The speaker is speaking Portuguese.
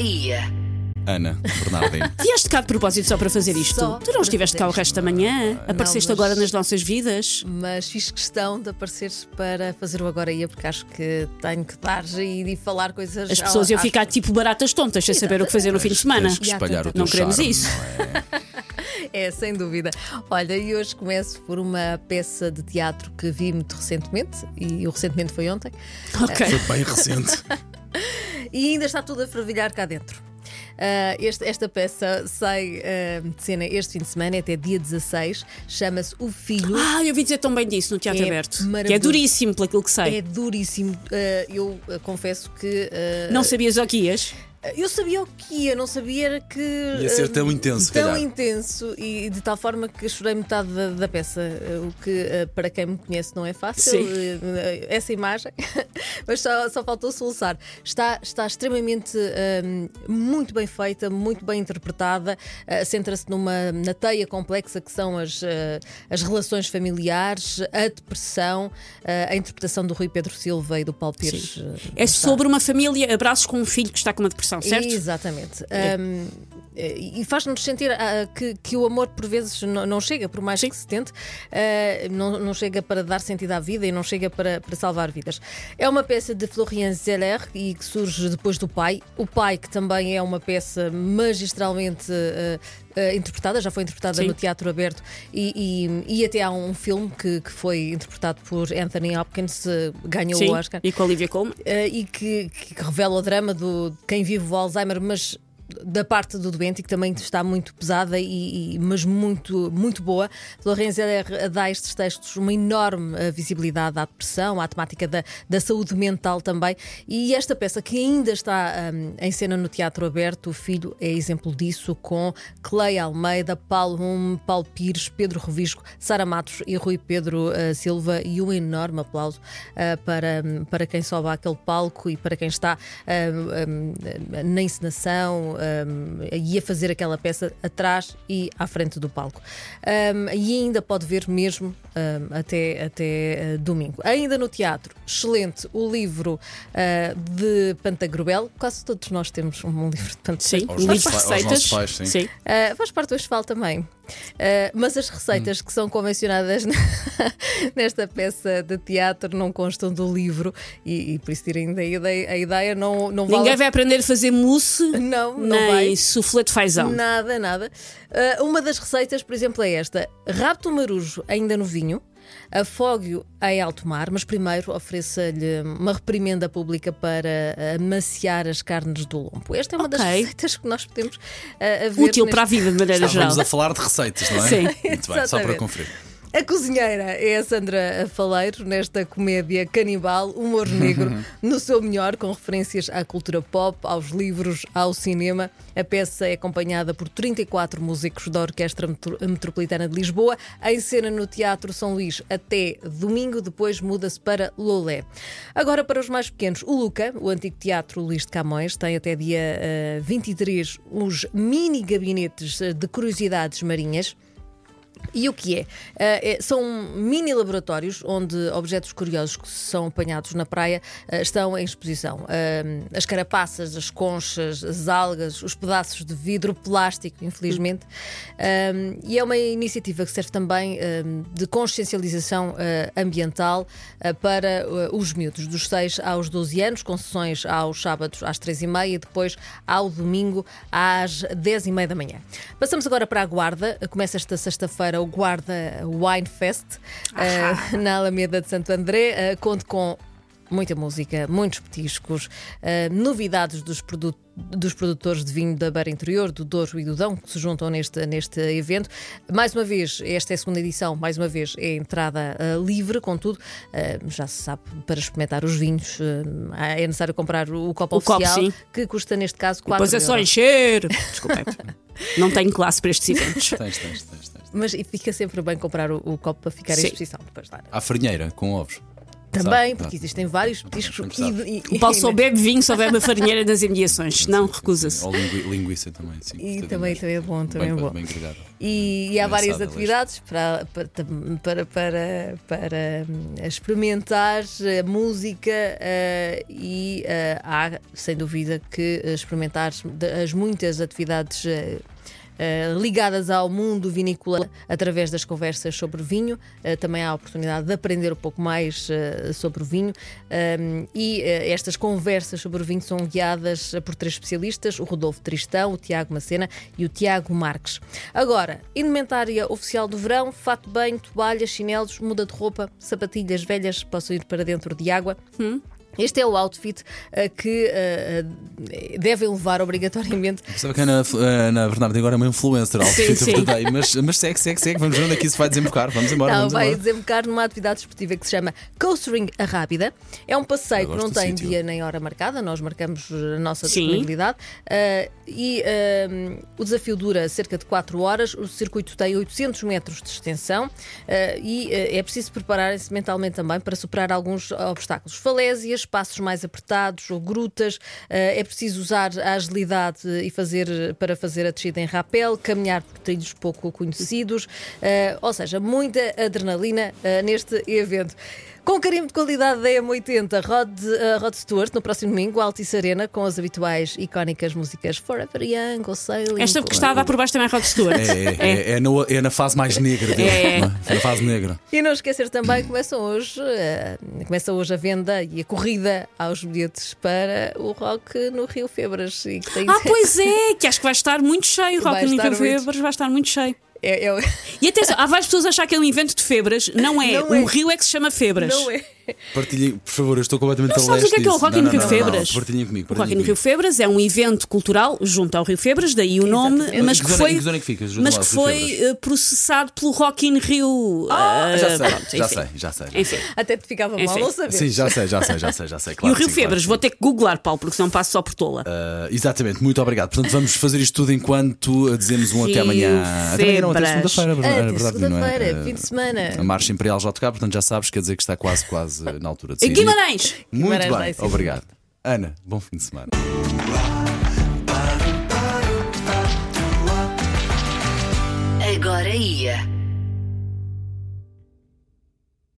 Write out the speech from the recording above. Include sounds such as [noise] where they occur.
Aí. Ana Bernardino. [laughs] Vieste cá de propósito só para fazer isto? Só tu não estiveste cá o resto da manhã? Apareceste mas- agora nas nossas vidas? Mas fiz questão de aparecer para fazer o Agora Ia, porque acho que tenho que dar e de falar coisas. As pessoas iam às- ficar tipo baratas tontas sem saber o que fazer no fim de semana. Que espalhar o teu Não queremos charme, isso. não é? [laughs] É, sem dúvida. Olha, e hoje começo por uma peça de teatro que vi muito recentemente, e o recentemente foi ontem, Ok. Foi bem recente. [laughs] e ainda está tudo a fervilhar cá dentro. Ah, este- esta peça sai ah, de cena este fim de semana, até dia 16, chama-se O Filho. Ah, eu ouvi dizer tão bem disso no Teatro É Aberto. Que é duríssimo, pelo aquilo que sei. É duríssimo. Ah, eu confesso que. Não sabias o que ias? Eu sabia o que ia, não sabia era que. Ia ser tão intenso, se Tão calhar. intenso e de tal forma que chorei metade da, da peça. ah, O que, ah, para quem me conhece, não é fácil. Sim. ah, Essa imagem. [laughs] Mas só, só faltou soluçar. Está, está extremamente ah, muito bem feita, muito bem interpretada. ah, Centra-se numa na teia complexa que são as, ah, as relações familiares, a depressão, ah, a interpretação do Rui Pedro Silva e do Paulo Pires. É sobre uma família, abraços com um filho que está com uma depressão, certo? Exatamente. Um, e faz-nos sentir ah, que, que o amor por vezes não, não chega, por mais que se tente, ah, não, não chega para dar sentido à vida e não chega para, para salvar vidas. É uma peça de Florian Zeller e que surge depois do pai. O pai, que também é uma peça magistralmente ah, interpretada, já foi interpretada Sim. no Teatro Aberto e, e, e até há um filme que, que foi interpretado por Anthony Hopkins, ganhou Sim. o Oscar. E com a Olivia Colman. Eh, e que, que revela o drama do de quem vive o Alzheimer, mas da parte do doente e que também está muito pesada e, e- mas muito muito boa. Florenza dá a estes textos uma enorme eh, visibilidade à depressão, à temática da, da saúde mental também. E esta peça que ainda está hum, em cena no Teatro Aberto, o filho é exemplo disso com Cleia Almeida, Paulo Hume, Paulo Pires, Pedro Revisco, Sara Matos e Rui Pedro eh, Silva e um enorme aplauso eh, para, para quem sobe àquele palco e para quem está eh, na encenação eh, e a fazer aquela peça atrás e à frente do palco. Eh, e ainda pode ver mesmo eh, até, até eh, domingo. Ainda no teatro, excelente o livro eh, de Pantagruel. Quase todos nós temos um livro de Pantagruel. Sim, livro de receitas. pais, sim. Uh, faz parte do Esfal também. Uh, mas as receitas que são convencionadas na- [laughs] nesta peça de teatro não constam do livro e, e por isso tirem da ideia, a ideia não, não Ninguém vale. vai aprender a fazer mousse, Não, não nem vai. soufflé de fazão. Nada, nada. Uh, uma das receitas, por exemplo, é esta: rapto marujo ainda no vinho. Afogue-o em alto mar, mas primeiro ofereça-lhe uma reprimenda pública para amaciar as carnes do lombo. Esta é uma das Ok. receitas que nós podemos uh, a ver Útil neste para a vida de maneira geral. Estávamos a falar de receitas, não é? Sim. Muito bem, só para conferir. A cozinheira é a Sandra Faleiro nesta comédia canibal, humor negro, [laughs] no seu melhor, com referências à cultura pop, aos livros, ao cinema. A peça é acompanhada por 34 músicos da Orquestra Metro- Metropolitana de Lisboa, em cena no Teatro São Luís até domingo, depois muda-se para Lolé. Agora, para os mais pequenos, o Luca, o antigo Teatro Luís de Camões, tem até dia eh, 23 os mini gabinetes eh, de curiosidades marinhas. E o que é? É- são mini laboratórios onde objetos curiosos que são apanhados na praia ah, estão em exposição. Ah, as carapaças, as conchas, as algas, os pedaços de vidro, plástico, infelizmente. E é uma iniciativa que serve também de consciencialização ambiental para os miúdos, dos 6 aos 12 anos, com sessões aos sábados às 3h30 e depois ao domingo às 10h30 da manhã. Passamos agora para a Guarda. Começa esta sexta-feira o Guarda Wine Fest eh, na Alameda de Santo André. Eh, conto com muita música, muitos petiscos, eh, novidades dos produtos. Dos produtores de vinho da Beira Interior, do Douro e do Dão, que se juntam neste, neste evento. Mais uma vez, esta é a segunda edição, mais uma vez é entrada eh, livre, contudo, eh, já se sabe, para experimentar os vinhos é necessário comprar o copo O copo, oficial, sim. que custa neste caso 4 Depois é só encher. [laughs] Desculpem. Não tenho classe para estes eventos. Tens, tens, tens, tens. Mas e fica sempre bem comprar o, o copo para ficar Sim. em exposição depois lá. À farinheira, com ovos. Também, porque existem vários petiscos. E, e- O Paulo só bebe vinho, só bebe a farinheira das imediações. Não, recusa-se. Ou lingui- linguiça também, sim. E também, também é bom, também é bem, bom. Bem. E, e há várias atividades para, para, para, para, para, hum, experimentar a música eh, e eh, há, sem dúvida, que experimentar as muitas atividades. Eh, ligadas ao mundo vinícola através das conversas sobre vinho. Eh, também há a oportunidade de aprender um pouco mais eh, sobre o vinho. Um, e estas conversas sobre o vinho são guiadas por três especialistas: o Rodolfo Tristão, o Tiago Macena e o Tiago Marques. Agora, indumentária oficial do verão: fato de banho, toalhas, chinelos, muda de roupa, sapatilhas velhas, possam ir para dentro de água. Este é o outfit eh, que eh, eh, devem levar obrigatoriamente Sabe que a Ana, a Ana Bernardo agora é uma influencer Sim, sim. today, mas, mas segue, segue, segue. Vamos ver onde é que isso vai desembocar. Vamos embora. Não, vamos vai embora. desembocar numa atividade esportiva que se chama Coastering a Rábida. É um passeio que não tem sítio. dia nem hora marcada, nós marcamos a nossa Sim. disponibilidade. Ah, e ah, o desafio dura cerca de 4 horas. O circuito tem 800 metros de extensão e é preciso preparar-se mentalmente também para superar alguns obstáculos. Falésias, passos mais apertados ou grutas. Ah, é preciso usar a agilidade e fazer, para fazer a descida em rapel, caminhar por trilhos pouco conhecidos. Ah, ou seja, muita adrenalina ah, neste evento. Com carimbo de qualidade da M80, Rod, uh, Rod Stewart, no próximo domingo, Altice Arena, com as habituais icónicas músicas Forever Young ou Sailing. Esta que está a dar por baixo também é Rod Stewart. É, é, é, é, no- é na fase mais negra dele. É. não é? na fase negra. E não esquecer também, começam hoje, uh, começa hoje a venda e a corrida aos bilhetes para o Rock no Rio Febras. E que tem Ah, [laughs] pois é, que acho que vai estar muito cheio. Rock estar Rio. Febres vai estar muito cheio. É, é, E atenção, há várias pessoas a achar que é um evento de febras. Não é. Não um é. rio é que se chama Febras. não é. Partilhem, por favor, eu estou completamente Não a sabes o que é que é o Rock in Rio Febras? Partilhem comigo. O Rock in Rio Febras é um evento cultural junto ao Rio Febras, daí o nome, Exatamente. mas que que zona- foi, que é que mas que foi Febras? eh, processado pelo Rock in Rio. Ah, eh, já sei, pronto, já sei, já sei. Enfim. Até te ficava mal Enfim. não saber. Sim, já sei, já sei, já sei, já sei. E Claro o Rio sim, claro Febras, que vou ter que googlar, Paulo, porque senão passo só por tola. Ah, exatamente, muito obrigado. Portanto, vamos fazer isto tudo enquanto dizemos um até Rio amanhã. Até amanhã não, até Febras. segunda-feira, é Até verdade, não é? segunda-feira, Ah, fim de semana. A Marcha Imperial já tocar, portanto já sabes, quer dizer que está quase, quase na altura de sair. Guimarães! Muito Guimarães bem, obrigado. Ana, bom fim de semana. Agora ia.